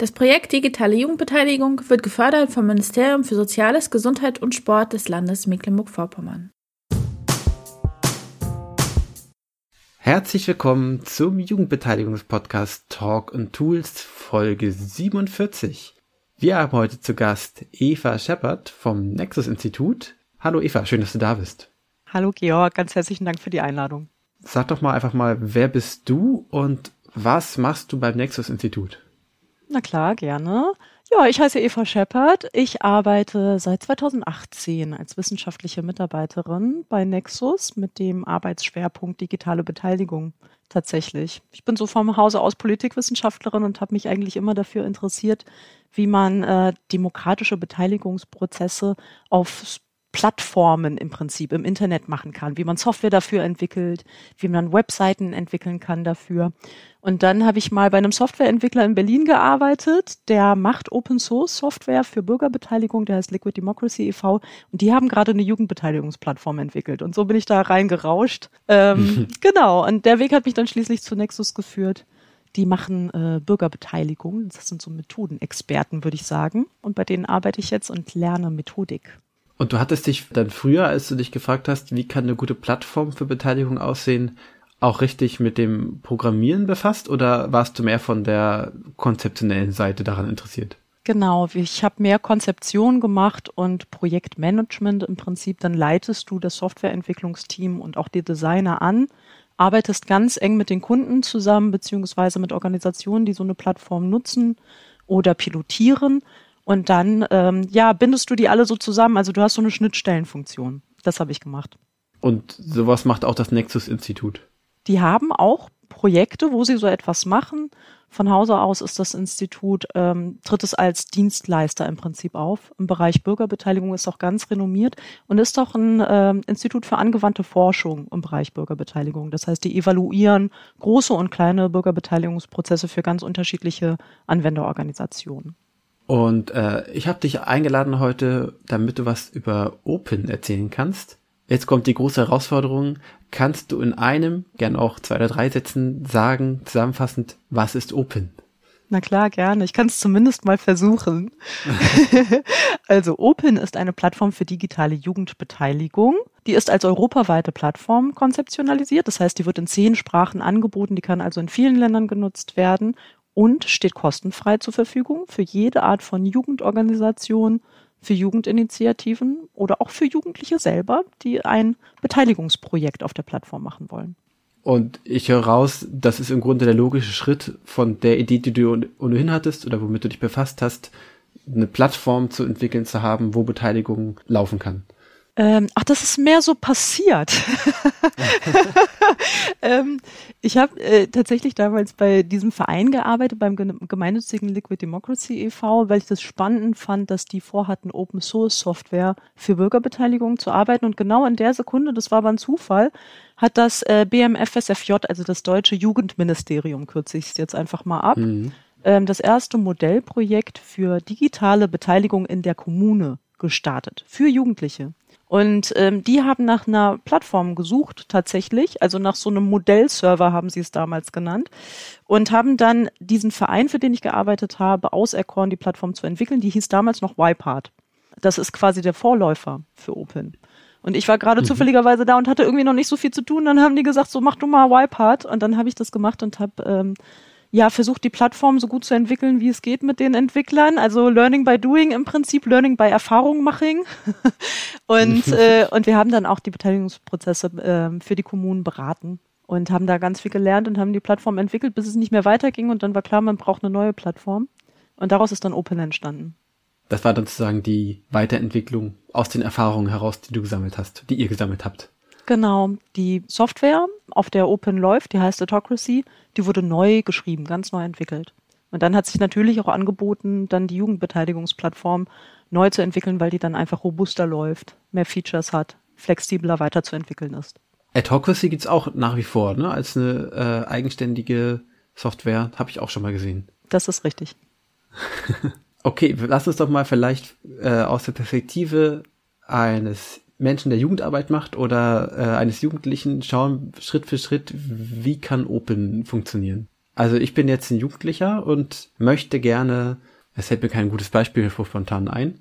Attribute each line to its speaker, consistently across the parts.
Speaker 1: Das Projekt Digitale Jugendbeteiligung wird gefördert vom Ministerium für Soziales, Gesundheit und Sport des Landes Mecklenburg-Vorpommern.
Speaker 2: Herzlich willkommen zum Jugendbeteiligungspodcast Talk and Tools Folge 47. Wir haben heute zu Gast Eva Shepard vom Nexus Institut. Hallo Eva, schön, dass du da bist.
Speaker 3: Hallo Georg, ganz herzlichen Dank für die Einladung.
Speaker 2: Sag doch mal einfach mal, wer bist du und was machst du beim Nexus Institut?
Speaker 3: Na klar, gerne. Ja, ich heiße Eva Shepard. Ich arbeite seit 2018 als wissenschaftliche Mitarbeiterin bei Nexus mit dem Arbeitsschwerpunkt digitale Beteiligung tatsächlich. Ich bin so vom Hause aus Politikwissenschaftlerin und habe mich eigentlich immer dafür interessiert, wie man äh, demokratische Beteiligungsprozesse auf Plattformen im Prinzip im Internet machen kann, wie man Software dafür entwickelt, wie man Webseiten entwickeln kann dafür. Und dann habe ich mal bei einem Softwareentwickler in Berlin gearbeitet, der macht Open Source Software für Bürgerbeteiligung, der heißt Liquid Democracy e.V. Und die haben gerade eine Jugendbeteiligungsplattform entwickelt. Und so bin ich da reingerauscht. Ähm, genau. Und der Weg hat mich dann schließlich zu Nexus geführt. Die machen äh, Bürgerbeteiligung. Das sind so Methodenexperten, würde ich sagen. Und bei denen arbeite ich jetzt und lerne Methodik.
Speaker 2: Und du hattest dich dann früher, als du dich gefragt hast, wie kann eine gute Plattform für Beteiligung aussehen, auch richtig mit dem Programmieren befasst oder warst du mehr von der konzeptionellen Seite daran interessiert?
Speaker 3: Genau, ich habe mehr Konzeption gemacht und Projektmanagement im Prinzip. Dann leitest du das Softwareentwicklungsteam und auch die Designer an, arbeitest ganz eng mit den Kunden zusammen, beziehungsweise mit Organisationen, die so eine Plattform nutzen oder pilotieren und dann, ähm, ja, bindest du die alle so zusammen. Also du hast so eine Schnittstellenfunktion. Das habe ich gemacht.
Speaker 2: Und sowas macht auch das Nexus-Institut.
Speaker 3: Die haben auch Projekte, wo sie so etwas machen. Von Hause aus ist das Institut, ähm, tritt es als Dienstleister im Prinzip auf. Im Bereich Bürgerbeteiligung ist auch ganz renommiert und ist auch ein ähm, Institut für angewandte Forschung im Bereich Bürgerbeteiligung. Das heißt, die evaluieren große und kleine Bürgerbeteiligungsprozesse für ganz unterschiedliche Anwenderorganisationen.
Speaker 2: Und äh, ich habe dich eingeladen heute, damit du was über Open erzählen kannst. Jetzt kommt die große Herausforderung. Kannst du in einem, gern auch zwei oder drei Sätzen sagen, zusammenfassend, was ist Open?
Speaker 3: Na klar, gerne. Ich kann es zumindest mal versuchen. also Open ist eine Plattform für digitale Jugendbeteiligung. Die ist als europaweite Plattform konzeptionalisiert. Das heißt, die wird in zehn Sprachen angeboten. Die kann also in vielen Ländern genutzt werden und steht kostenfrei zur Verfügung für jede Art von Jugendorganisation, für Jugendinitiativen oder auch für Jugendliche selber, die ein Beteiligungsprojekt auf der Plattform machen wollen.
Speaker 2: Und ich höre raus, das ist im Grunde der logische Schritt von der Idee, die du ohnehin hattest oder womit du dich befasst hast, eine Plattform zu entwickeln zu haben, wo Beteiligung laufen kann.
Speaker 3: Ähm, ach, das ist mehr so passiert. ähm, ich habe äh, tatsächlich damals bei diesem Verein gearbeitet, beim gemeinnützigen Liquid Democracy e.V., weil ich das spannend fand, dass die vorhatten, Open Source Software für Bürgerbeteiligung zu arbeiten. Und genau in der Sekunde, das war aber ein Zufall, hat das äh, BMFSFJ, also das deutsche Jugendministerium, kürze ich es jetzt einfach mal ab, mhm. ähm, das erste Modellprojekt für digitale Beteiligung in der Kommune gestartet, für Jugendliche. Und ähm, die haben nach einer Plattform gesucht tatsächlich, also nach so einem Modellserver haben sie es damals genannt und haben dann diesen Verein, für den ich gearbeitet habe, auserkoren, die Plattform zu entwickeln. Die hieß damals noch YPart. Das ist quasi der Vorläufer für Open. Und ich war gerade mhm. zufälligerweise da und hatte irgendwie noch nicht so viel zu tun. Dann haben die gesagt, so mach du mal YPart. Und dann habe ich das gemacht und habe ähm, ja, versucht die Plattform so gut zu entwickeln, wie es geht mit den Entwicklern. Also Learning by Doing im Prinzip, Learning by Erfahrungmaching. und, äh, und wir haben dann auch die Beteiligungsprozesse äh, für die Kommunen beraten und haben da ganz viel gelernt und haben die Plattform entwickelt, bis es nicht mehr weiterging. Und dann war klar, man braucht eine neue Plattform. Und daraus ist dann Open entstanden.
Speaker 2: Das war dann sozusagen die Weiterentwicklung aus den Erfahrungen heraus, die du gesammelt hast, die ihr gesammelt habt.
Speaker 3: Genau, die Software, auf der Open läuft, die heißt Autocracy, die wurde neu geschrieben, ganz neu entwickelt. Und dann hat sich natürlich auch angeboten, dann die Jugendbeteiligungsplattform neu zu entwickeln, weil die dann einfach robuster läuft, mehr Features hat, flexibler weiterzuentwickeln ist.
Speaker 2: Adhocracy gibt's auch nach wie vor, ne? Als eine äh, eigenständige Software, habe ich auch schon mal gesehen.
Speaker 3: Das ist richtig.
Speaker 2: okay, lass uns doch mal vielleicht äh, aus der Perspektive eines Menschen, der Jugendarbeit macht oder äh, eines Jugendlichen schauen Schritt für Schritt, wie kann Open funktionieren. Also ich bin jetzt ein Jugendlicher und möchte gerne, es fällt mir kein gutes Beispiel vor spontan ein.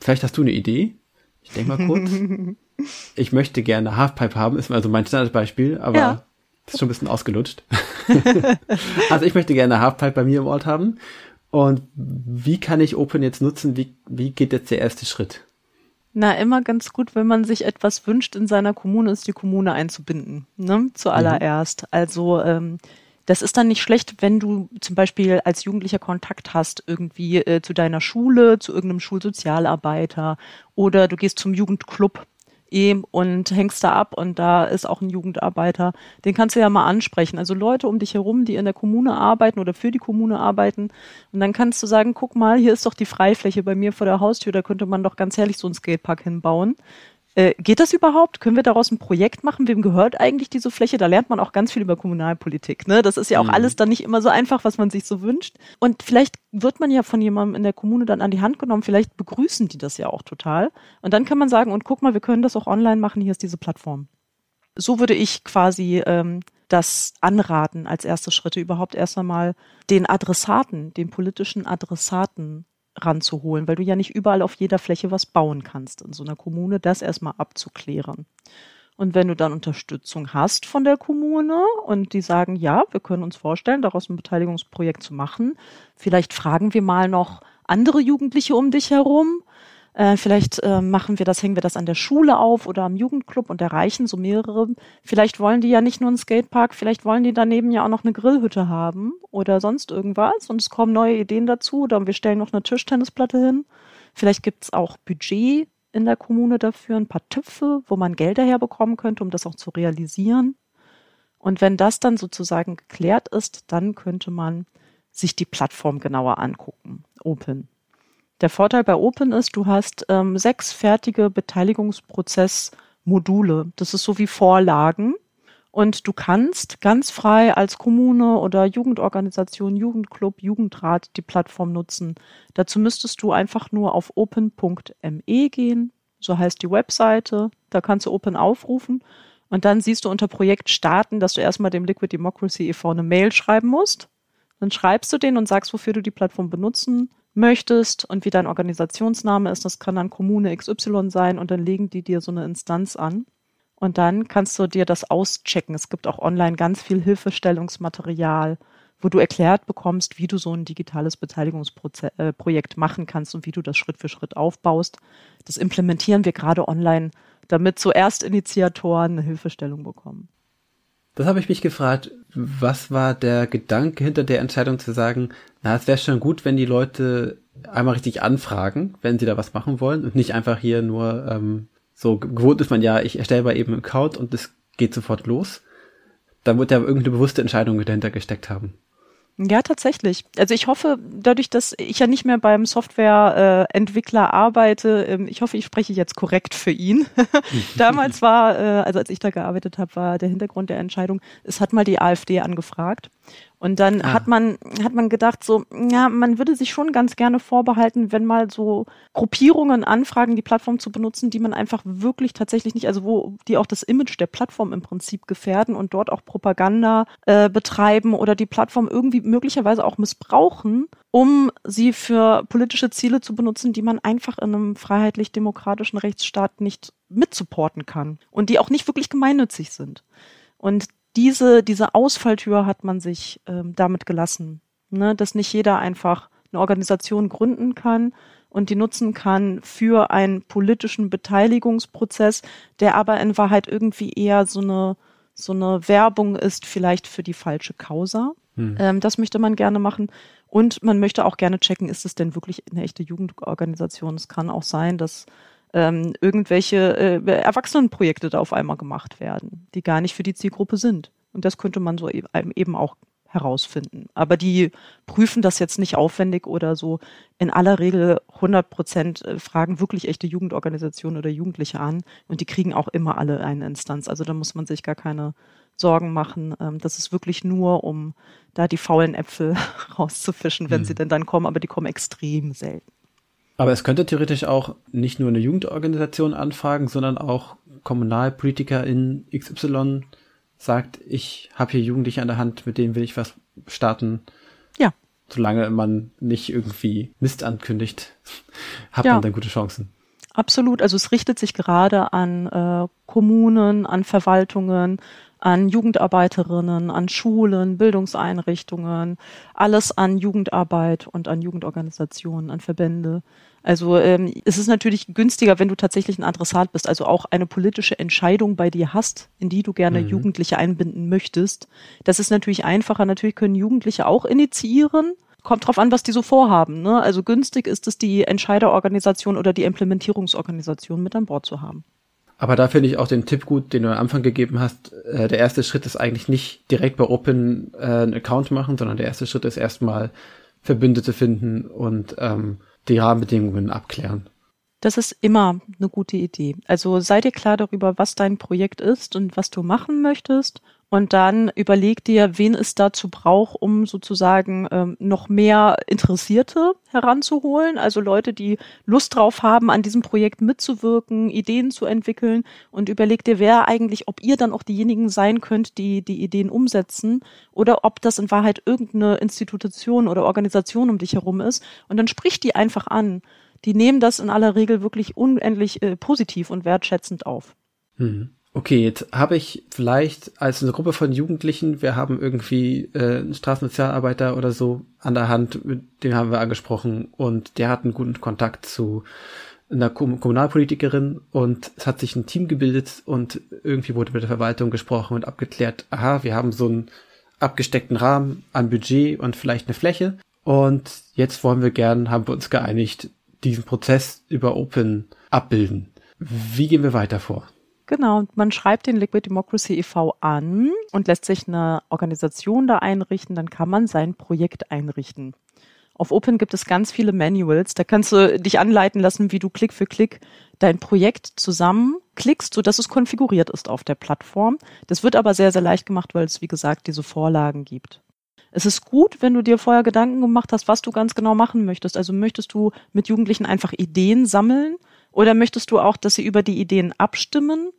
Speaker 2: Vielleicht hast du eine Idee. Ich denke mal kurz. ich möchte gerne Halfpipe haben, ist also mein Standardbeispiel, aber ja. ist schon ein bisschen ausgelutscht. also ich möchte gerne Halfpipe bei mir im Ort haben. Und wie kann ich Open jetzt nutzen? Wie, wie geht jetzt der erste Schritt?
Speaker 3: Na, immer ganz gut, wenn man sich etwas wünscht in seiner Kommune, ist die Kommune einzubinden, ne? Zuallererst. Mhm. Also ähm, das ist dann nicht schlecht, wenn du zum Beispiel als Jugendlicher Kontakt hast, irgendwie äh, zu deiner Schule, zu irgendeinem Schulsozialarbeiter oder du gehst zum Jugendclub eh und hängst da ab und da ist auch ein Jugendarbeiter. Den kannst du ja mal ansprechen. Also Leute um dich herum, die in der Kommune arbeiten oder für die Kommune arbeiten. Und dann kannst du sagen, guck mal, hier ist doch die Freifläche bei mir vor der Haustür, da könnte man doch ganz herrlich so einen Skatepark hinbauen. Äh, geht das überhaupt? Können wir daraus ein Projekt machen? Wem gehört eigentlich diese Fläche? Da lernt man auch ganz viel über Kommunalpolitik. Ne? Das ist ja auch mhm. alles dann nicht immer so einfach, was man sich so wünscht. Und vielleicht wird man ja von jemandem in der Kommune dann an die Hand genommen. Vielleicht begrüßen die das ja auch total. Und dann kann man sagen, und guck mal, wir können das auch online machen. Hier ist diese Plattform. So würde ich quasi ähm, das anraten als erste Schritte überhaupt erst einmal den Adressaten, den politischen Adressaten ranzuholen, weil du ja nicht überall auf jeder Fläche was bauen kannst in so einer Kommune, das erstmal abzuklären. Und wenn du dann Unterstützung hast von der Kommune und die sagen, ja, wir können uns vorstellen, daraus ein Beteiligungsprojekt zu machen, vielleicht fragen wir mal noch andere Jugendliche um dich herum, äh, vielleicht äh, machen wir das, hängen wir das an der Schule auf oder am Jugendclub und erreichen so mehrere. Vielleicht wollen die ja nicht nur einen Skatepark, vielleicht wollen die daneben ja auch noch eine Grillhütte haben oder sonst irgendwas und es kommen neue Ideen dazu oder wir stellen noch eine Tischtennisplatte hin. Vielleicht gibt's auch Budget in der Kommune dafür, ein paar Töpfe, wo man Gelder herbekommen könnte, um das auch zu realisieren. Und wenn das dann sozusagen geklärt ist, dann könnte man sich die Plattform genauer angucken. Open. Der Vorteil bei Open ist, du hast ähm, sechs fertige Beteiligungsprozessmodule. Das ist so wie Vorlagen. Und du kannst ganz frei als Kommune oder Jugendorganisation, Jugendclub, Jugendrat die Plattform nutzen. Dazu müsstest du einfach nur auf open.me gehen. So heißt die Webseite. Da kannst du Open aufrufen. Und dann siehst du unter Projekt starten, dass du erstmal dem Liquid Democracy e.V. eine Mail schreiben musst. Dann schreibst du den und sagst, wofür du die Plattform benutzen möchtest und wie dein Organisationsname ist. Das kann dann Kommune XY sein und dann legen die dir so eine Instanz an. Und dann kannst du dir das auschecken. Es gibt auch online ganz viel Hilfestellungsmaterial, wo du erklärt bekommst, wie du so ein digitales Beteiligungsprojekt äh, machen kannst und wie du das Schritt für Schritt aufbaust. Das implementieren wir gerade online, damit zuerst Initiatoren eine Hilfestellung bekommen.
Speaker 2: Das habe ich mich gefragt, was war der Gedanke hinter der Entscheidung zu sagen, na, es wäre schon gut, wenn die Leute einmal richtig anfragen, wenn sie da was machen wollen und nicht einfach hier nur ähm, so gewohnt ist man ja, ich erstelle mal eben einen Account und es geht sofort los. Da wird ja irgendeine bewusste Entscheidung dahinter gesteckt haben.
Speaker 3: Ja, tatsächlich. Also ich hoffe, dadurch, dass ich ja nicht mehr beim Softwareentwickler äh, arbeite, ähm, ich hoffe, ich spreche jetzt korrekt für ihn. Damals war, äh, also als ich da gearbeitet habe, war der Hintergrund der Entscheidung, es hat mal die AfD angefragt und dann ah. hat man, hat man gedacht, so, ja, man würde sich schon ganz gerne vorbehalten, wenn mal so Gruppierungen anfragen, die Plattform zu benutzen, die man einfach wirklich tatsächlich nicht, also wo die auch das Image der Plattform im Prinzip gefährden und dort auch Propaganda äh, betreiben oder die Plattform irgendwie möglicherweise auch missbrauchen, um sie für politische Ziele zu benutzen, die man einfach in einem freiheitlich-demokratischen Rechtsstaat nicht mitsupporten kann und die auch nicht wirklich gemeinnützig sind. Und diese, diese Ausfalltür hat man sich ähm, damit gelassen, ne? dass nicht jeder einfach eine Organisation gründen kann und die nutzen kann für einen politischen Beteiligungsprozess, der aber in Wahrheit irgendwie eher so eine, so eine Werbung ist, vielleicht für die falsche Causa. Hm. Ähm, das möchte man gerne machen. Und man möchte auch gerne checken, ist es denn wirklich eine echte Jugendorganisation? Es kann auch sein, dass ähm, irgendwelche äh, Erwachsenenprojekte da auf einmal gemacht werden, die gar nicht für die Zielgruppe sind. Und das könnte man so eben auch herausfinden. Aber die prüfen das jetzt nicht aufwendig oder so. In aller Regel 100 Prozent äh, fragen wirklich echte Jugendorganisationen oder Jugendliche an und die kriegen auch immer alle eine Instanz. Also da muss man sich gar keine Sorgen machen. Ähm, das ist wirklich nur, um da die faulen Äpfel rauszufischen, wenn hm. sie denn dann kommen, aber die kommen extrem selten.
Speaker 2: Aber es könnte theoretisch auch nicht nur eine Jugendorganisation anfragen, sondern auch Kommunalpolitiker in XY sagt, ich habe hier Jugendliche an der Hand, mit denen will ich was starten.
Speaker 3: Ja.
Speaker 2: Solange man nicht irgendwie Mist ankündigt, hat ja. man dann gute Chancen.
Speaker 3: Absolut. Also es richtet sich gerade an äh, Kommunen, an Verwaltungen, an Jugendarbeiterinnen, an Schulen, Bildungseinrichtungen, alles an Jugendarbeit und an Jugendorganisationen, an Verbände. Also ähm, es ist natürlich günstiger, wenn du tatsächlich ein Adressat bist, also auch eine politische Entscheidung bei dir hast, in die du gerne mhm. Jugendliche einbinden möchtest. Das ist natürlich einfacher. Natürlich können Jugendliche auch initiieren. Kommt drauf an, was die so vorhaben. Ne? Also günstig ist es, die Entscheiderorganisation oder die Implementierungsorganisation mit an Bord zu haben.
Speaker 2: Aber da finde ich auch den Tipp gut, den du am Anfang gegeben hast. Äh, der erste Schritt ist eigentlich nicht direkt bei Open äh, einen Account machen, sondern der erste Schritt ist erstmal Verbündete finden und ähm, die Rahmenbedingungen abklären.
Speaker 3: Das ist immer eine gute Idee. Also sei dir klar darüber, was dein Projekt ist und was du machen möchtest. Und dann überleg dir, wen es dazu braucht, um sozusagen ähm, noch mehr Interessierte heranzuholen. Also Leute, die Lust drauf haben, an diesem Projekt mitzuwirken, Ideen zu entwickeln. Und überleg dir, wer eigentlich, ob ihr dann auch diejenigen sein könnt, die die Ideen umsetzen oder ob das in Wahrheit irgendeine Institution oder Organisation um dich herum ist. Und dann sprich die einfach an die nehmen das in aller Regel wirklich unendlich äh, positiv und wertschätzend auf.
Speaker 2: Mhm. Okay, jetzt habe ich vielleicht als eine Gruppe von Jugendlichen, wir haben irgendwie äh, einen Straßensozialarbeiter oder so an der Hand, den haben wir angesprochen und der hat einen guten Kontakt zu einer Kommunalpolitikerin und es hat sich ein Team gebildet und irgendwie wurde mit der Verwaltung gesprochen und abgeklärt, aha, wir haben so einen abgesteckten Rahmen an Budget und vielleicht eine Fläche und jetzt wollen wir gern, haben wir uns geeinigt, diesen Prozess über Open abbilden. Wie gehen wir weiter vor?
Speaker 3: Genau, man schreibt den Liquid Democracy e.V. an und lässt sich eine Organisation da einrichten, dann kann man sein Projekt einrichten. Auf Open gibt es ganz viele Manuals, da kannst du dich anleiten lassen, wie du Klick für Klick dein Projekt zusammenklickst, sodass es konfiguriert ist auf der Plattform. Das wird aber sehr, sehr leicht gemacht, weil es, wie gesagt, diese Vorlagen gibt. Es ist gut, wenn du dir vorher Gedanken gemacht hast, was du ganz genau machen möchtest. Also möchtest du mit Jugendlichen einfach Ideen sammeln oder möchtest du auch, dass sie über die Ideen abstimmen?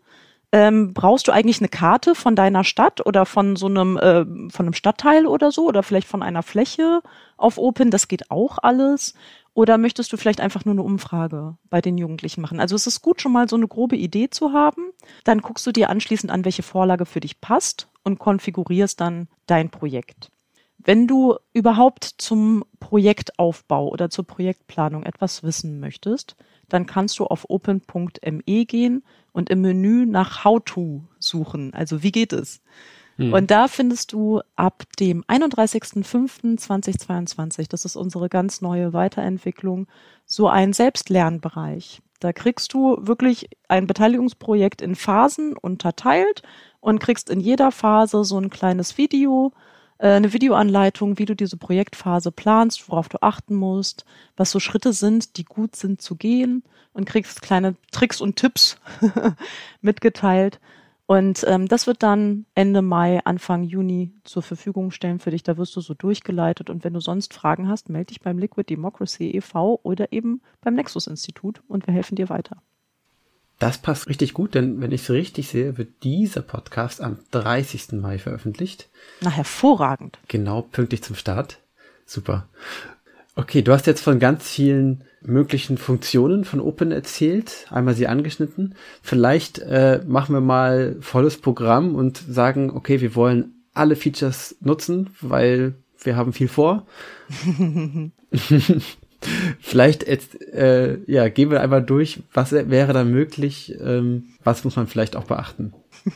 Speaker 3: Ähm, brauchst du eigentlich eine Karte von deiner Stadt oder von so einem, äh, von einem Stadtteil oder so oder vielleicht von einer Fläche auf Open? Das geht auch alles. Oder möchtest du vielleicht einfach nur eine Umfrage bei den Jugendlichen machen? Also es ist gut, schon mal so eine grobe Idee zu haben. Dann guckst du dir anschließend an, welche Vorlage für dich passt und konfigurierst dann dein Projekt. Wenn du überhaupt zum Projektaufbau oder zur Projektplanung etwas wissen möchtest, dann kannst du auf open.me gehen und im Menü nach How to suchen. Also wie geht es? Hm. Und da findest du ab dem 31.05.2022, das ist unsere ganz neue Weiterentwicklung, so einen Selbstlernbereich. Da kriegst du wirklich ein Beteiligungsprojekt in Phasen unterteilt und kriegst in jeder Phase so ein kleines Video, eine Videoanleitung, wie du diese Projektphase planst, worauf du achten musst, was so Schritte sind, die gut sind zu gehen und kriegst kleine Tricks und Tipps mitgeteilt. Und ähm, das wird dann Ende Mai, Anfang Juni zur Verfügung stellen für dich. Da wirst du so durchgeleitet. Und wenn du sonst Fragen hast, melde dich beim Liquid Democracy e.V. oder eben beim Nexus Institut und wir helfen dir weiter.
Speaker 2: Das passt richtig gut, denn wenn ich es richtig sehe, wird dieser Podcast am 30. Mai veröffentlicht.
Speaker 3: Na, hervorragend.
Speaker 2: Genau, pünktlich zum Start. Super. Okay, du hast jetzt von ganz vielen möglichen Funktionen von Open erzählt, einmal sie angeschnitten. Vielleicht äh, machen wir mal volles Programm und sagen, okay, wir wollen alle Features nutzen, weil wir haben viel vor. Vielleicht jetzt, äh, ja, gehen wir einmal durch, was wäre da möglich, ähm, was muss man vielleicht auch beachten?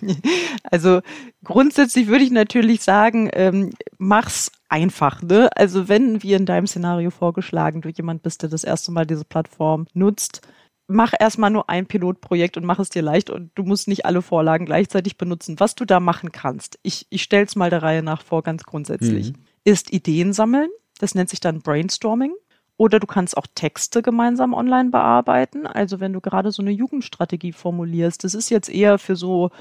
Speaker 3: Also grundsätzlich würde ich natürlich sagen, ähm, mach's einfach. Ne? Also wenn, wie in deinem Szenario vorgeschlagen, du jemand bist, der das erste Mal diese Plattform nutzt, mach erstmal nur ein Pilotprojekt und mach es dir leicht und du musst nicht alle Vorlagen gleichzeitig benutzen. Was du da machen kannst, ich, ich stell's mal der Reihe nach vor, ganz grundsätzlich, mhm. ist Ideen sammeln. Das nennt sich dann Brainstorming. Oder du kannst auch Texte gemeinsam online bearbeiten. Also wenn du gerade so eine Jugendstrategie formulierst, das ist jetzt eher für so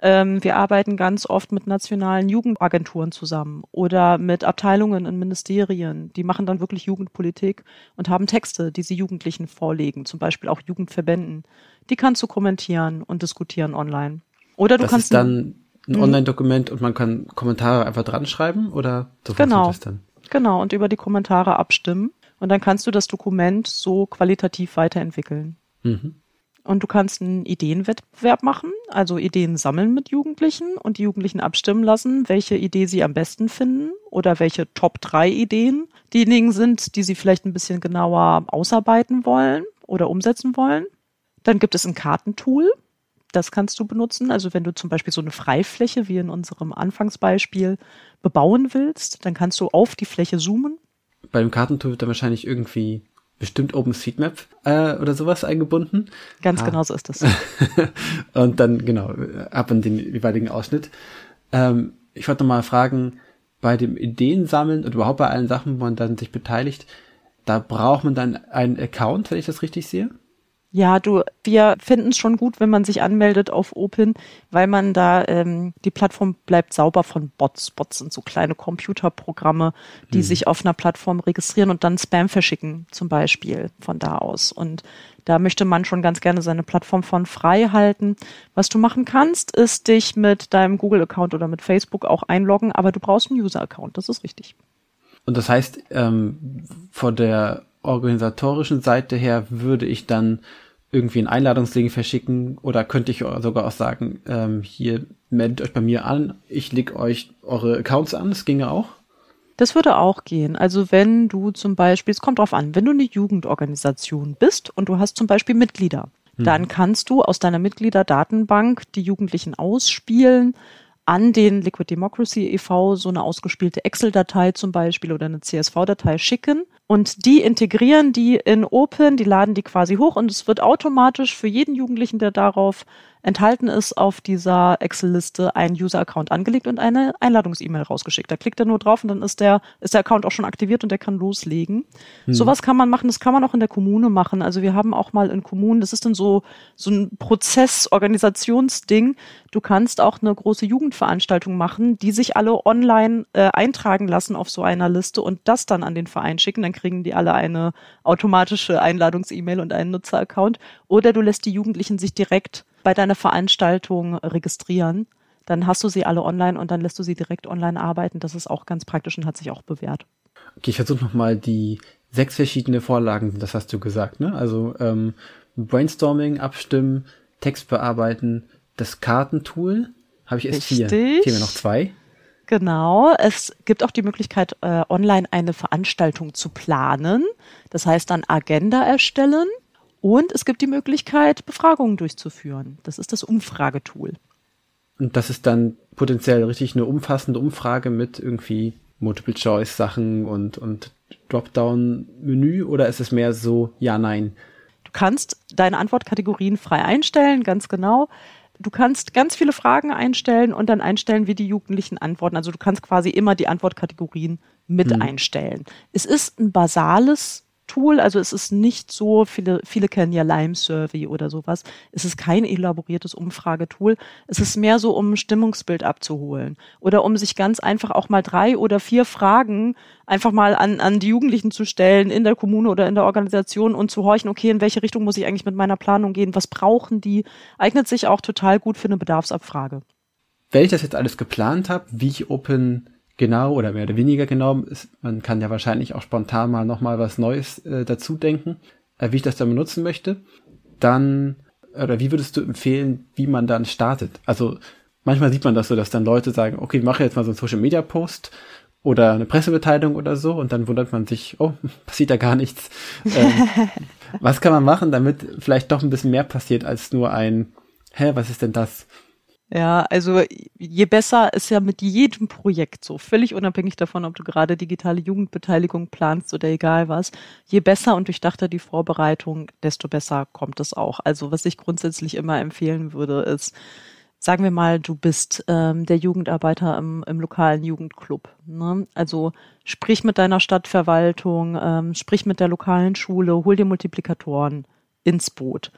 Speaker 3: ähm, wir arbeiten ganz oft mit nationalen Jugendagenturen zusammen oder mit Abteilungen in Ministerien. Die machen dann wirklich Jugendpolitik und haben Texte, die sie Jugendlichen vorlegen, zum Beispiel auch Jugendverbänden. Die kannst du kommentieren und diskutieren online. Oder du
Speaker 2: das
Speaker 3: kannst
Speaker 2: ist dann ein hm. Online-Dokument und man kann Kommentare einfach dran schreiben oder
Speaker 3: so genau. das dann? Genau, und über die Kommentare abstimmen. Und dann kannst du das Dokument so qualitativ weiterentwickeln. Mhm. Und du kannst einen Ideenwettbewerb machen, also Ideen sammeln mit Jugendlichen und die Jugendlichen abstimmen lassen, welche Idee sie am besten finden oder welche Top 3 Ideen diejenigen sind, die sie vielleicht ein bisschen genauer ausarbeiten wollen oder umsetzen wollen. Dann gibt es ein Kartentool. Das kannst du benutzen. Also wenn du zum Beispiel so eine Freifläche wie in unserem Anfangsbeispiel bebauen willst, dann kannst du auf die Fläche zoomen.
Speaker 2: Beim Kartentool wird dann wahrscheinlich irgendwie bestimmt OpenStreetMap äh, oder sowas eingebunden.
Speaker 3: Ganz ah. genau so ist das.
Speaker 2: und dann, genau, ab in den jeweiligen Ausschnitt. Ähm, ich wollte noch mal fragen, bei dem Ideensammeln und überhaupt bei allen Sachen, wo man dann sich beteiligt, da braucht man dann einen Account, wenn ich das richtig sehe?
Speaker 3: Ja, du, wir finden es schon gut, wenn man sich anmeldet auf Open, weil man da, ähm, die Plattform bleibt sauber von Bots. Bots sind so kleine Computerprogramme, die hm. sich auf einer Plattform registrieren und dann Spam verschicken, zum Beispiel von da aus. Und da möchte man schon ganz gerne seine Plattform von frei halten. Was du machen kannst, ist dich mit deinem Google-Account oder mit Facebook auch einloggen, aber du brauchst einen User-Account, das ist richtig.
Speaker 2: Und das heißt, ähm, vor der organisatorischen Seite her würde ich dann irgendwie einen Einladungslink verschicken oder könnte ich sogar auch sagen, ähm, hier meldet euch bei mir an, ich leg euch eure Accounts an, das ginge auch.
Speaker 3: Das würde auch gehen. Also wenn du zum Beispiel, es kommt drauf an, wenn du eine Jugendorganisation bist und du hast zum Beispiel Mitglieder, hm. dann kannst du aus deiner Mitgliederdatenbank die Jugendlichen ausspielen, an den Liquid Democracy e.V. so eine ausgespielte Excel-Datei zum Beispiel oder eine CSV-Datei schicken und die integrieren die in Open, die laden die quasi hoch und es wird automatisch für jeden Jugendlichen, der darauf enthalten ist, auf dieser Excel-Liste ein User-Account angelegt und eine Einladungs-E-Mail rausgeschickt. Da klickt er nur drauf und dann ist der, ist der Account auch schon aktiviert und der kann loslegen. Hm. Sowas kann man machen, das kann man auch in der Kommune machen. Also wir haben auch mal in Kommunen, das ist dann so, so ein Prozess, Organisationsding. Du kannst auch eine große Jugendveranstaltung machen, die sich alle online äh, eintragen lassen auf so einer Liste und das dann an den Verein schicken. Dann kriegen die alle eine automatische Einladungs-E-Mail und einen Nutzer-Account. Oder du lässt die Jugendlichen sich direkt bei deiner Veranstaltung registrieren. Dann hast du sie alle online und dann lässt du sie direkt online arbeiten. Das ist auch ganz praktisch und hat sich auch bewährt.
Speaker 2: Okay, ich versuche nochmal die sechs verschiedene Vorlagen, das hast du gesagt, ne? Also ähm, Brainstorming, Abstimmen, Text bearbeiten, das Kartentool. Habe ich erst Richtig. vier. Fehlen mir noch zwei.
Speaker 3: Genau. Es gibt auch die Möglichkeit, äh, online eine Veranstaltung zu planen. Das heißt dann Agenda erstellen. Und es gibt die Möglichkeit, Befragungen durchzuführen. Das ist das Umfragetool.
Speaker 2: Und das ist dann potenziell richtig eine umfassende Umfrage mit irgendwie Multiple-Choice-Sachen und, und Dropdown-Menü oder ist es mehr so Ja, Nein?
Speaker 3: Du kannst deine Antwortkategorien frei einstellen, ganz genau. Du kannst ganz viele Fragen einstellen und dann einstellen, wie die Jugendlichen antworten. Also du kannst quasi immer die Antwortkategorien mit hm. einstellen. Es ist ein basales Tool. Also es ist nicht so, viele, viele kennen ja Lime Survey oder sowas. Es ist kein elaboriertes Umfragetool. Es ist mehr so, um ein Stimmungsbild abzuholen oder um sich ganz einfach auch mal drei oder vier Fragen einfach mal an, an die Jugendlichen zu stellen in der Kommune oder in der Organisation und zu horchen, okay, in welche Richtung muss ich eigentlich mit meiner Planung gehen? Was brauchen die? Eignet sich auch total gut für eine Bedarfsabfrage.
Speaker 2: Wenn ich das jetzt alles geplant habe, wie ich Open genau oder mehr oder weniger genau. Ist, man kann ja wahrscheinlich auch spontan mal nochmal was Neues äh, dazu denken, äh, wie ich das dann benutzen möchte. Dann, oder wie würdest du empfehlen, wie man dann startet? Also manchmal sieht man das so, dass dann Leute sagen, okay, ich mache jetzt mal so einen Social Media Post oder eine Pressemitteilung oder so und dann wundert man sich, oh, passiert da gar nichts. Ähm, was kann man machen, damit vielleicht doch ein bisschen mehr passiert als nur ein, hä, was ist denn das?
Speaker 3: Ja, also je besser ist ja mit jedem Projekt so, völlig unabhängig davon, ob du gerade digitale Jugendbeteiligung planst oder egal was, je besser und durchdachter die Vorbereitung, desto besser kommt es auch. Also was ich grundsätzlich immer empfehlen würde, ist, sagen wir mal, du bist ähm, der Jugendarbeiter im, im lokalen Jugendclub. Ne? Also sprich mit deiner Stadtverwaltung, ähm, sprich mit der lokalen Schule, hol dir Multiplikatoren ins Boot.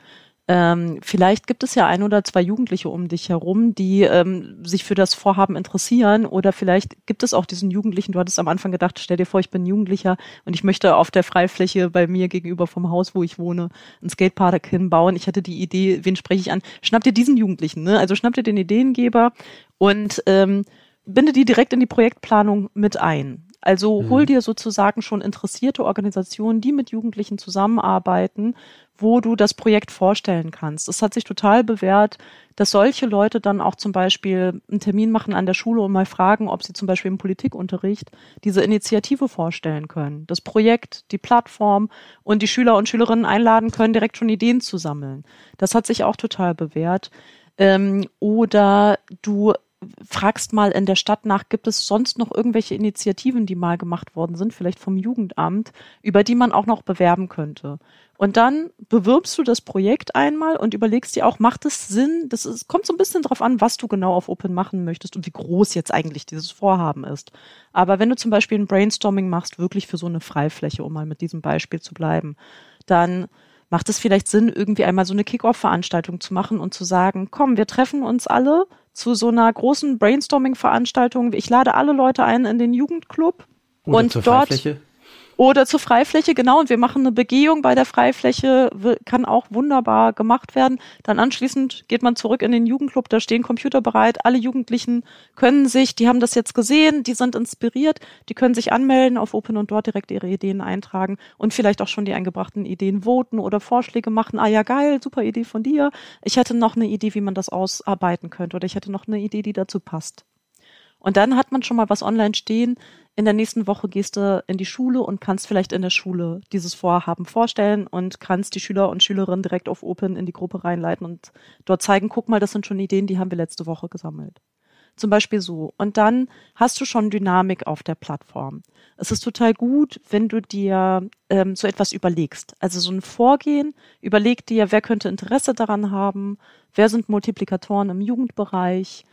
Speaker 3: Ähm, vielleicht gibt es ja ein oder zwei Jugendliche um dich herum, die ähm, sich für das Vorhaben interessieren. Oder vielleicht gibt es auch diesen Jugendlichen, du hattest am Anfang gedacht, stell dir vor, ich bin Jugendlicher und ich möchte auf der Freifläche bei mir gegenüber vom Haus, wo ich wohne, einen Skatepark hinbauen. Ich hatte die Idee, wen spreche ich an? Schnapp dir diesen Jugendlichen, ne? Also schnapp dir den Ideengeber und ähm, binde die direkt in die Projektplanung mit ein. Also hol mhm. dir sozusagen schon interessierte Organisationen, die mit Jugendlichen zusammenarbeiten, wo du das Projekt vorstellen kannst. Es hat sich total bewährt, dass solche Leute dann auch zum Beispiel einen Termin machen an der Schule und mal fragen, ob sie zum Beispiel im Politikunterricht diese Initiative vorstellen können. Das Projekt, die Plattform und die Schüler und Schülerinnen einladen können, direkt schon Ideen zu sammeln. Das hat sich auch total bewährt. Ähm, oder du fragst mal in der Stadt nach, gibt es sonst noch irgendwelche Initiativen, die mal gemacht worden sind, vielleicht vom Jugendamt, über die man auch noch bewerben könnte. Und dann bewirbst du das Projekt einmal und überlegst dir auch, macht es Sinn? Das ist, kommt so ein bisschen drauf an, was du genau auf Open machen möchtest und wie groß jetzt eigentlich dieses Vorhaben ist. Aber wenn du zum Beispiel ein Brainstorming machst, wirklich für so eine Freifläche, um mal mit diesem Beispiel zu bleiben, dann macht es vielleicht Sinn, irgendwie einmal so eine Kick-Off-Veranstaltung zu machen und zu sagen, komm, wir treffen uns alle zu so einer großen Brainstorming-Veranstaltung. Ich lade alle Leute ein in den Jugendclub
Speaker 2: Oder
Speaker 3: und dort
Speaker 2: Freifläche.
Speaker 3: Oder zur Freifläche, genau. Und wir machen eine Begehung bei der Freifläche, kann auch wunderbar gemacht werden. Dann anschließend geht man zurück in den Jugendclub, da stehen Computer bereit. Alle Jugendlichen können sich, die haben das jetzt gesehen, die sind inspiriert, die können sich anmelden auf Open und dort direkt ihre Ideen eintragen und vielleicht auch schon die eingebrachten Ideen voten oder Vorschläge machen. Ah ja, geil, super Idee von dir. Ich hätte noch eine Idee, wie man das ausarbeiten könnte oder ich hätte noch eine Idee, die dazu passt. Und dann hat man schon mal was online stehen. In der nächsten Woche gehst du in die Schule und kannst vielleicht in der Schule dieses Vorhaben vorstellen und kannst die Schüler und Schülerinnen direkt auf Open in die Gruppe reinleiten und dort zeigen, guck mal, das sind schon Ideen, die haben wir letzte Woche gesammelt. Zum Beispiel so. Und dann hast du schon Dynamik auf der Plattform. Es ist total gut, wenn du dir ähm, so etwas überlegst. Also so ein Vorgehen, überleg dir, wer könnte Interesse daran haben, wer sind Multiplikatoren im Jugendbereich,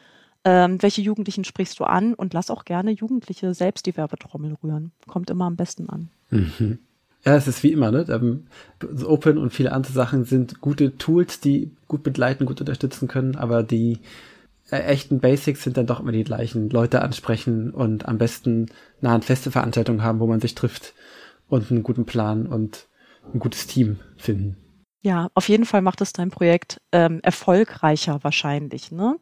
Speaker 3: ähm, welche Jugendlichen sprichst du an und lass auch gerne Jugendliche selbst die Werbetrommel rühren. Kommt immer am besten an.
Speaker 2: Mhm. Ja, es ist wie immer, ne? Ähm, Open und viele andere Sachen sind gute Tools, die gut begleiten, gut unterstützen können, aber die äh, echten Basics sind dann doch immer die gleichen. Leute ansprechen und am besten nah an feste Veranstaltungen haben, wo man sich trifft und einen guten Plan und ein gutes Team finden.
Speaker 3: Ja, auf jeden Fall macht es dein Projekt ähm, erfolgreicher wahrscheinlich. Ne?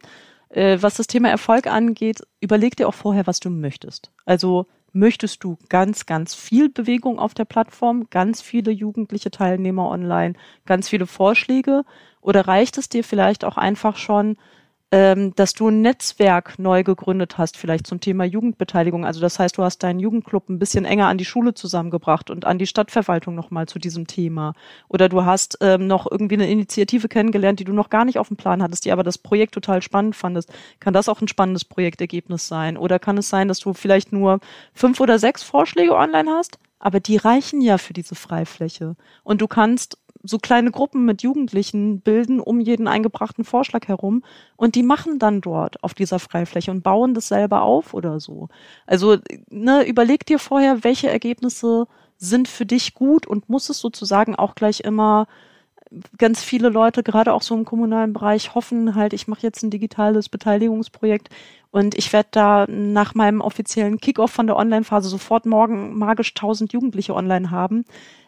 Speaker 3: Äh, was das Thema Erfolg angeht, überleg dir auch vorher, was du möchtest. Also möchtest du ganz, ganz viel Bewegung auf der Plattform, ganz viele jugendliche Teilnehmer online, ganz viele Vorschläge? Oder reicht es dir vielleicht auch einfach schon, ähm, dass du ein Netzwerk neu gegründet hast, vielleicht zum Thema Jugendbeteiligung. Also das heißt, du hast deinen Jugendclub ein bisschen enger an die Schule zusammengebracht und an die Stadtverwaltung nochmal zu diesem Thema. Oder du hast ähm, noch irgendwie eine Initiative kennengelernt, die du noch gar nicht auf dem Plan hattest, die aber das Projekt total spannend fandest. Kann das auch ein spannendes Projektergebnis sein? Oder kann es sein, dass du vielleicht nur fünf oder sechs Vorschläge online hast? Aber die reichen ja für diese Freifläche. Und du kannst so kleine Gruppen mit Jugendlichen bilden um jeden eingebrachten Vorschlag herum und die machen dann dort auf dieser Freifläche und bauen das selber auf oder so. Also ne, überleg dir vorher, welche Ergebnisse sind für dich gut und muss es sozusagen auch gleich immer ganz viele Leute, gerade auch so im kommunalen Bereich, hoffen halt, ich mache jetzt ein digitales Beteiligungsprojekt und ich werde da nach meinem offiziellen Kickoff von der Online-Phase sofort morgen magisch tausend Jugendliche online haben.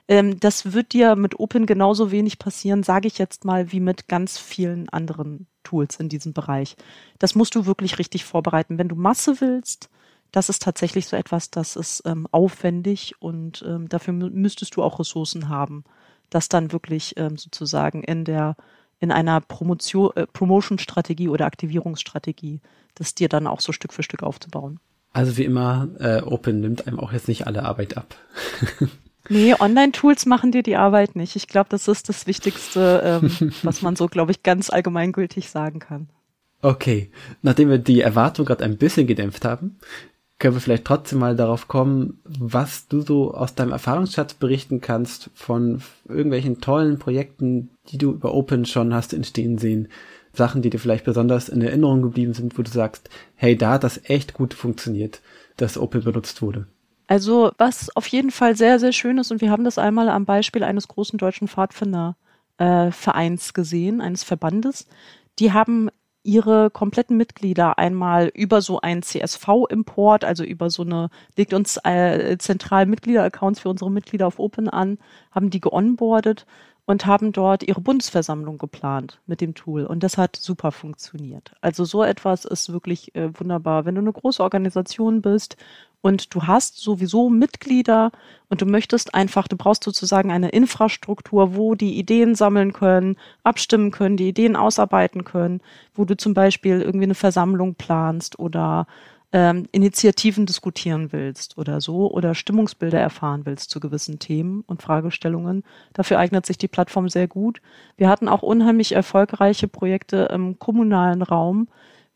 Speaker 3: Ähm, das wird dir mit Open genauso wenig passieren, sage ich jetzt mal, wie mit ganz vielen anderen Tools in diesem Bereich. Das musst du wirklich richtig vorbereiten. Wenn du Masse willst, das ist tatsächlich so etwas, das ist ähm, aufwendig und ähm, dafür müsstest du auch Ressourcen haben, das dann wirklich ähm, sozusagen in der in einer Promotion, äh, Promotion-Strategie oder Aktivierungsstrategie, das dir dann auch so Stück für Stück aufzubauen.
Speaker 2: Also wie immer, äh, Open nimmt einem auch jetzt nicht alle Arbeit ab.
Speaker 3: Nee, Online-Tools machen dir die Arbeit nicht. Ich glaube, das ist das Wichtigste, ähm, was man so, glaube ich, ganz allgemeingültig sagen kann.
Speaker 4: Okay, nachdem wir die Erwartung gerade ein bisschen gedämpft haben, können wir vielleicht trotzdem mal darauf kommen, was du so aus deinem Erfahrungsschatz berichten kannst von irgendwelchen tollen Projekten, die du über Open schon hast entstehen sehen. Sachen, die dir vielleicht besonders in Erinnerung geblieben sind, wo du sagst, hey, da hat das echt gut funktioniert, dass Open benutzt wurde.
Speaker 3: Also was auf jeden Fall sehr, sehr schön ist, und wir haben das einmal am Beispiel eines großen deutschen Pfadfindervereins äh, gesehen, eines Verbandes, die haben ihre kompletten Mitglieder einmal über so einen CSV-Import, also über so eine, legt uns äh, zentral Mitglieder-Accounts für unsere Mitglieder auf Open an, haben die geonboardet und haben dort ihre Bundesversammlung geplant mit dem Tool. Und das hat super funktioniert. Also so etwas ist wirklich äh, wunderbar. Wenn du eine große Organisation bist und du hast sowieso Mitglieder und du möchtest einfach, du brauchst sozusagen eine Infrastruktur, wo die Ideen sammeln können, abstimmen können, die Ideen ausarbeiten können, wo du zum Beispiel irgendwie eine Versammlung planst oder ähm, Initiativen diskutieren willst oder so oder Stimmungsbilder erfahren willst zu gewissen Themen und Fragestellungen. Dafür eignet sich die Plattform sehr gut. Wir hatten auch unheimlich erfolgreiche Projekte im kommunalen Raum,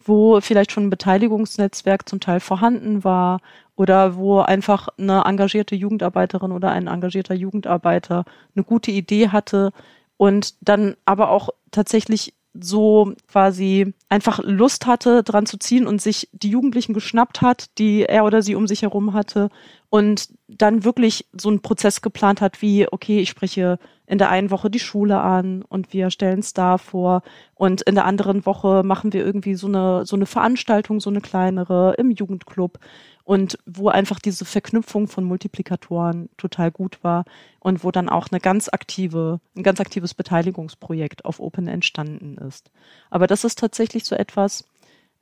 Speaker 3: wo vielleicht schon ein Beteiligungsnetzwerk zum Teil vorhanden war oder wo einfach eine engagierte Jugendarbeiterin oder ein engagierter Jugendarbeiter eine gute Idee hatte und dann aber auch tatsächlich so quasi einfach Lust hatte, dran zu ziehen und sich die Jugendlichen geschnappt hat, die er oder sie um sich herum hatte und dann wirklich so einen Prozess geplant hat, wie, okay, ich spreche in der einen Woche die Schule an und wir stellen es da vor und in der anderen Woche machen wir irgendwie so eine, so eine Veranstaltung, so eine kleinere im Jugendclub und wo einfach diese Verknüpfung von Multiplikatoren total gut war und wo dann auch eine ganz aktive, ein ganz aktives Beteiligungsprojekt auf Open entstanden ist. Aber das ist tatsächlich so etwas,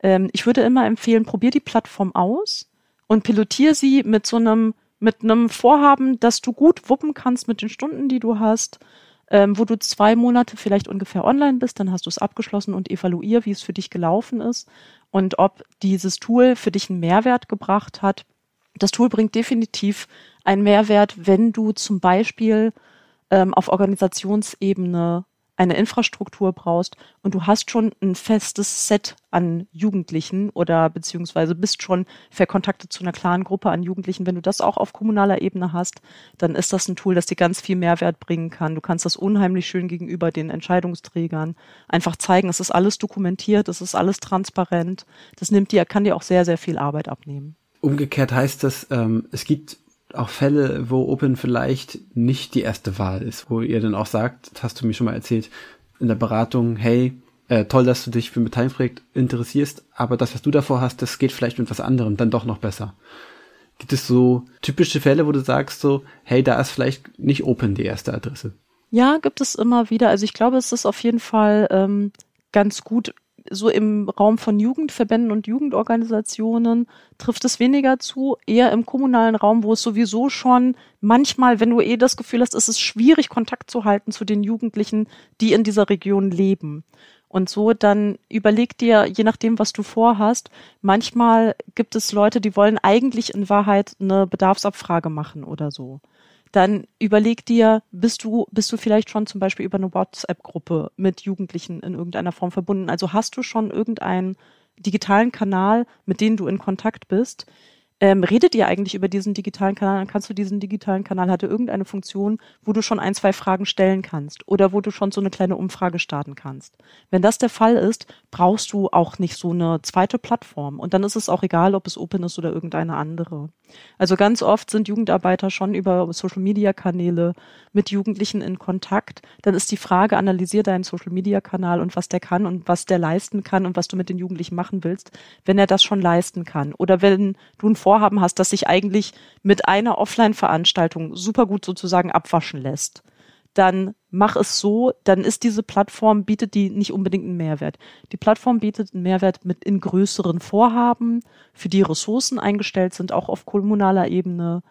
Speaker 3: ähm, ich würde immer empfehlen, probier die Plattform aus und pilotier sie mit so einem, mit einem Vorhaben, dass du gut wuppen kannst mit den Stunden, die du hast, ähm, wo du zwei Monate vielleicht ungefähr online bist, dann hast du es abgeschlossen und evaluier, wie es für dich gelaufen ist und ob dieses Tool für dich einen Mehrwert gebracht hat. Das Tool bringt definitiv einen Mehrwert, wenn du zum Beispiel ähm, auf Organisationsebene eine Infrastruktur brauchst und du hast schon ein festes Set an Jugendlichen oder beziehungsweise bist schon verkontaktet zu einer klaren Gruppe an Jugendlichen, wenn du das auch auf kommunaler Ebene hast, dann ist das ein Tool, das dir ganz viel Mehrwert bringen kann. Du kannst das unheimlich schön gegenüber den Entscheidungsträgern einfach zeigen. Es ist alles dokumentiert, es ist alles transparent. Das nimmt dir, kann dir auch sehr, sehr viel Arbeit abnehmen.
Speaker 4: Umgekehrt heißt das, ähm, es gibt auch Fälle, wo Open vielleicht nicht die erste Wahl ist, wo ihr dann auch sagt, das hast du mir schon mal erzählt, in der Beratung, hey, äh, toll, dass du dich für ein Beteiligungsprojekt interessierst, aber das, was du davor hast, das geht vielleicht mit was anderem dann doch noch besser. Gibt es so typische Fälle, wo du sagst so, hey, da ist vielleicht nicht Open die erste Adresse?
Speaker 3: Ja, gibt es immer wieder. Also ich glaube, es ist auf jeden Fall ähm, ganz gut, so im Raum von Jugendverbänden und Jugendorganisationen trifft es weniger zu, eher im kommunalen Raum, wo es sowieso schon manchmal, wenn du eh das Gefühl hast, ist es schwierig, Kontakt zu halten zu den Jugendlichen, die in dieser Region leben. Und so dann überleg dir, je nachdem, was du vorhast, manchmal gibt es Leute, die wollen eigentlich in Wahrheit eine Bedarfsabfrage machen oder so dann überleg dir, bist du, bist du vielleicht schon zum Beispiel über eine WhatsApp-Gruppe mit Jugendlichen in irgendeiner Form verbunden? Also hast du schon irgendeinen digitalen Kanal, mit dem du in Kontakt bist, ähm, redet ihr eigentlich über diesen digitalen Kanal, dann kannst du diesen digitalen Kanal, hat er irgendeine Funktion, wo du schon ein, zwei Fragen stellen kannst oder wo du schon so eine kleine Umfrage starten kannst. Wenn das der Fall ist, brauchst du auch nicht so eine zweite Plattform. Und dann ist es auch egal, ob es Open ist oder irgendeine andere. Also ganz oft sind Jugendarbeiter schon über Social-Media-Kanäle mit Jugendlichen in Kontakt. Dann ist die Frage, analysier deinen Social-Media-Kanal und was der kann und was der leisten kann und was du mit den Jugendlichen machen willst, wenn er das schon leisten kann. Oder wenn du ein Vorhaben hast, das sich eigentlich mit einer Offline-Veranstaltung super gut sozusagen abwaschen lässt dann mach es so, dann ist diese Plattform, bietet die nicht unbedingt einen Mehrwert. Die Plattform bietet einen Mehrwert mit in größeren Vorhaben, für die Ressourcen eingestellt sind, auch auf kommunaler Ebene,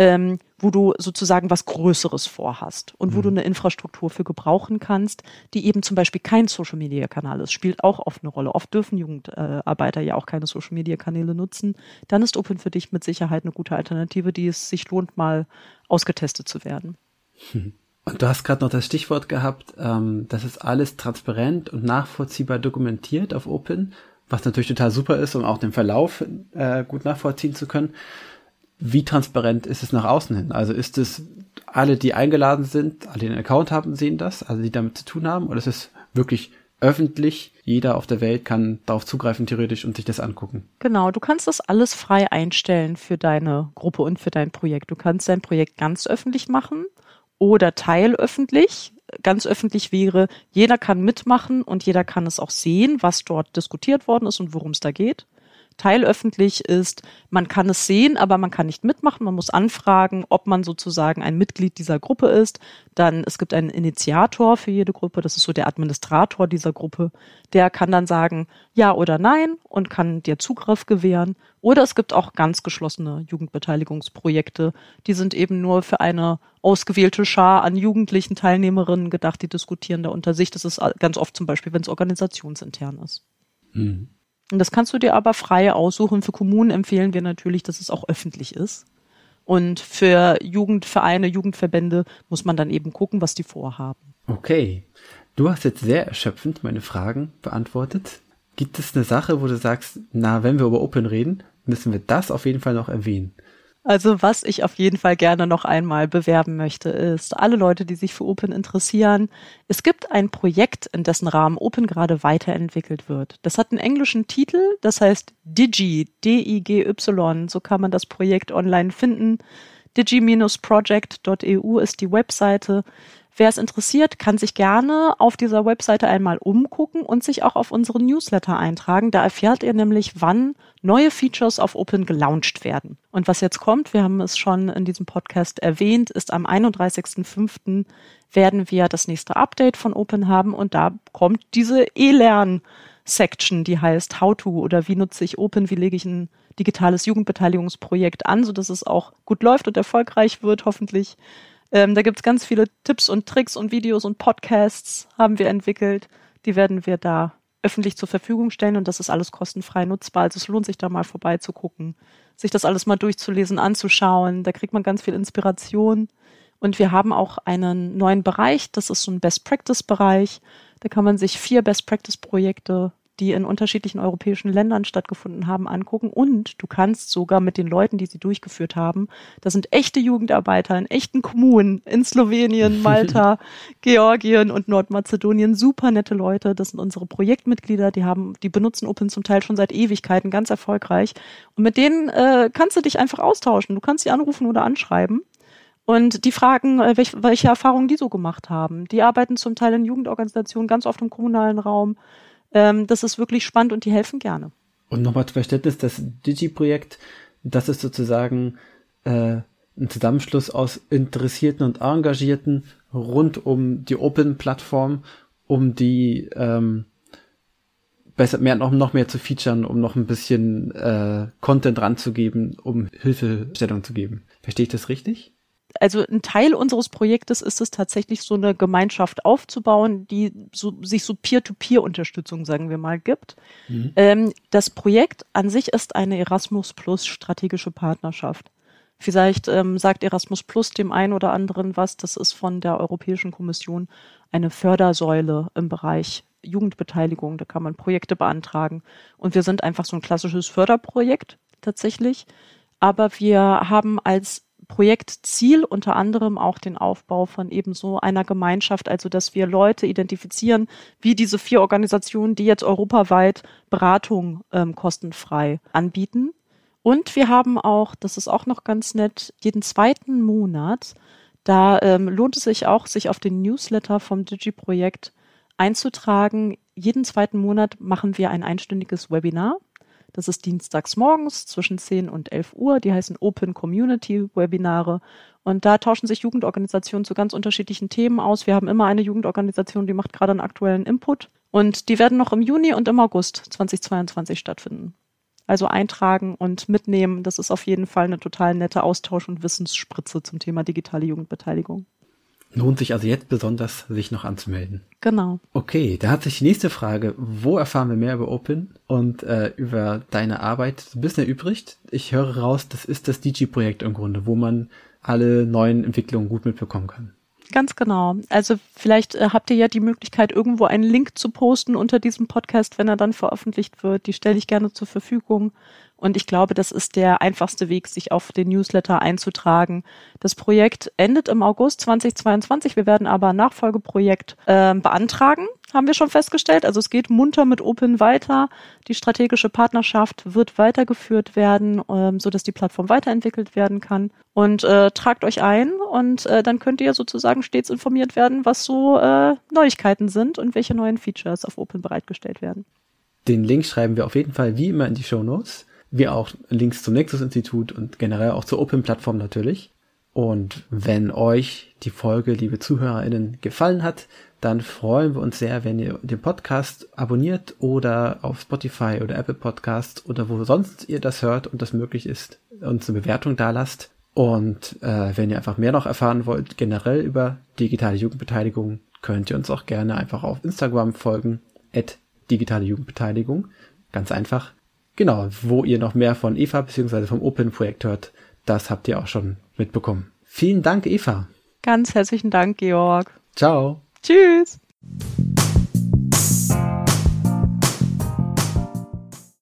Speaker 3: ähm, wo du sozusagen was Größeres vorhast und wo mhm. du eine Infrastruktur für gebrauchen kannst, die eben zum Beispiel kein Social-Media-Kanal ist, spielt auch oft eine Rolle. Oft dürfen Jugendarbeiter ja auch keine Social-Media-Kanäle nutzen. Dann ist Open für dich mit Sicherheit eine gute Alternative, die es sich lohnt, mal ausgetestet zu werden.
Speaker 4: Mhm.
Speaker 2: Und du hast gerade noch das Stichwort gehabt, ähm, das ist alles transparent und nachvollziehbar dokumentiert auf Open, was natürlich total super ist, um auch den Verlauf äh, gut nachvollziehen zu können. Wie transparent ist es nach außen hin? Also ist es alle, die eingeladen sind, alle, die einen Account haben, sehen das, also die damit zu tun haben, oder ist es wirklich öffentlich. Jeder auf der Welt kann darauf zugreifen, theoretisch, und sich das angucken.
Speaker 3: Genau, du kannst das alles frei einstellen für deine Gruppe und für dein Projekt. Du kannst dein Projekt ganz öffentlich machen oder teilöffentlich. Ganz öffentlich wäre, jeder kann mitmachen und jeder kann es auch sehen, was dort diskutiert worden ist und worum es da geht teilöffentlich ist, man kann es sehen, aber man kann nicht mitmachen. Man muss anfragen, ob man sozusagen ein Mitglied dieser Gruppe ist. Dann, es gibt einen Initiator für jede Gruppe, das ist so der Administrator dieser Gruppe. Der kann dann sagen, ja oder nein und kann dir Zugriff gewähren. Oder es gibt auch ganz geschlossene Jugendbeteiligungsprojekte. Die sind eben nur für eine ausgewählte Schar an jugendlichen Teilnehmerinnen gedacht, die diskutieren da unter sich. Das ist ganz oft zum Beispiel, wenn es organisationsintern ist. Mhm. Und das kannst du dir aber frei aussuchen. Für Kommunen empfehlen wir natürlich, dass es auch öffentlich ist. Und für Jugendvereine, Jugendverbände muss man dann eben gucken, was die vorhaben.
Speaker 2: Okay. Du hast jetzt sehr erschöpfend meine Fragen beantwortet. Gibt es eine Sache, wo du sagst, na, wenn wir über Open reden, müssen wir das auf jeden Fall noch erwähnen?
Speaker 3: Also was ich auf jeden Fall gerne noch einmal bewerben möchte, ist alle Leute, die sich für Open interessieren. Es gibt ein Projekt, in dessen Rahmen Open gerade weiterentwickelt wird. Das hat einen englischen Titel, das heißt Digi, D-I-G-Y, so kann man das Projekt online finden. Digi-project.eu ist die Webseite. Wer es interessiert, kann sich gerne auf dieser Webseite einmal umgucken und sich auch auf unseren Newsletter eintragen. Da erfährt ihr nämlich, wann neue Features auf Open gelauncht werden. Und was jetzt kommt, wir haben es schon in diesem Podcast erwähnt, ist am 31.05. werden wir das nächste Update von Open haben und da kommt diese E-Lern Section, die heißt How to oder wie nutze ich Open, wie lege ich ein digitales Jugendbeteiligungsprojekt an, so dass es auch gut läuft und erfolgreich wird, hoffentlich. Ähm, da gibt's ganz viele Tipps und Tricks und Videos und Podcasts haben wir entwickelt. Die werden wir da öffentlich zur Verfügung stellen und das ist alles kostenfrei nutzbar. Also es lohnt sich da mal vorbeizugucken, sich das alles mal durchzulesen, anzuschauen. Da kriegt man ganz viel Inspiration. Und wir haben auch einen neuen Bereich, das ist so ein Best Practice Bereich. Da kann man sich vier Best Practice Projekte die in unterschiedlichen europäischen Ländern stattgefunden haben, angucken. Und du kannst sogar mit den Leuten, die sie durchgeführt haben, das sind echte Jugendarbeiter in echten Kommunen in Slowenien, Malta, Georgien und Nordmazedonien, super nette Leute. Das sind unsere Projektmitglieder, die haben, die benutzen Open zum Teil schon seit Ewigkeiten, ganz erfolgreich. Und mit denen äh, kannst du dich einfach austauschen. Du kannst sie anrufen oder anschreiben. Und die fragen, äh, welche, welche Erfahrungen die so gemacht haben. Die arbeiten zum Teil in Jugendorganisationen, ganz oft im kommunalen Raum. Ähm, das ist wirklich spannend und die helfen gerne.
Speaker 2: Und nochmal zum Verständnis, das Digi-Projekt, das ist sozusagen äh, ein Zusammenschluss aus Interessierten und Engagierten rund um die Open-Plattform, um die ähm, besser mehr noch, noch mehr zu featuren, um noch ein bisschen äh, Content ranzugeben, um Hilfestellung zu geben. Verstehe ich das richtig?
Speaker 3: Also ein Teil unseres Projektes ist es tatsächlich so eine Gemeinschaft aufzubauen, die so, sich so Peer-to-Peer-Unterstützung, sagen wir mal, gibt. Mhm. Ähm, das Projekt an sich ist eine Erasmus Plus strategische Partnerschaft. Vielleicht ähm, sagt Erasmus Plus dem einen oder anderen was. Das ist von der Europäischen Kommission eine Fördersäule im Bereich Jugendbeteiligung. Da kann man Projekte beantragen. Und wir sind einfach so ein klassisches Förderprojekt tatsächlich. Aber wir haben als Projektziel unter anderem auch den Aufbau von ebenso einer Gemeinschaft, also dass wir Leute identifizieren, wie diese vier Organisationen, die jetzt europaweit Beratung ähm, kostenfrei anbieten. Und wir haben auch, das ist auch noch ganz nett, jeden zweiten Monat, da ähm, lohnt es sich auch, sich auf den Newsletter vom Digi-Projekt einzutragen. Jeden zweiten Monat machen wir ein einstündiges Webinar das ist dienstags morgens zwischen 10 und 11 Uhr. Die heißen Open Community Webinare. Und da tauschen sich Jugendorganisationen zu ganz unterschiedlichen Themen aus. Wir haben immer eine Jugendorganisation, die macht gerade einen aktuellen Input. Und die werden noch im Juni und im August 2022 stattfinden. Also eintragen und mitnehmen. Das ist auf jeden Fall eine total nette Austausch- und Wissensspritze zum Thema digitale Jugendbeteiligung.
Speaker 2: Lohnt sich also jetzt besonders, sich noch anzumelden.
Speaker 3: Genau.
Speaker 2: Okay, da hat sich die nächste Frage, wo erfahren wir mehr über Open und äh, über deine Arbeit ein bisschen erübrigt? Ich höre raus, das ist das DG-Projekt im Grunde, wo man alle neuen Entwicklungen gut mitbekommen kann.
Speaker 3: Ganz genau. Also vielleicht äh, habt ihr ja die Möglichkeit, irgendwo einen Link zu posten unter diesem Podcast, wenn er dann veröffentlicht wird. Die stelle ich gerne zur Verfügung. Und ich glaube, das ist der einfachste Weg, sich auf den Newsletter einzutragen. Das Projekt endet im August 2022. Wir werden aber ein Nachfolgeprojekt äh, beantragen, haben wir schon festgestellt. Also es geht munter mit Open weiter. Die strategische Partnerschaft wird weitergeführt werden, ähm, so dass die Plattform weiterentwickelt werden kann. Und äh, tragt euch ein und äh, dann könnt ihr sozusagen stets informiert werden, was so äh, Neuigkeiten sind und welche neuen Features auf Open bereitgestellt werden.
Speaker 2: Den Link schreiben wir auf jeden Fall wie immer in die Show Notes wie auch Links zum Nexus-Institut und generell auch zur Open-Plattform natürlich. Und wenn euch die Folge, liebe ZuhörerInnen, gefallen hat, dann freuen wir uns sehr, wenn ihr den Podcast abonniert oder auf Spotify oder Apple Podcast oder wo sonst ihr das hört und das möglich ist, uns eine Bewertung da lasst. Und äh, wenn ihr einfach mehr noch erfahren wollt, generell über digitale Jugendbeteiligung, könnt ihr uns auch gerne einfach auf Instagram folgen, at digitale Jugendbeteiligung. Ganz einfach. Genau, wo ihr noch mehr von Eva bzw. vom Open-Projekt hört, das habt ihr auch schon mitbekommen. Vielen Dank, Eva.
Speaker 3: Ganz herzlichen Dank, Georg.
Speaker 2: Ciao.
Speaker 3: Tschüss.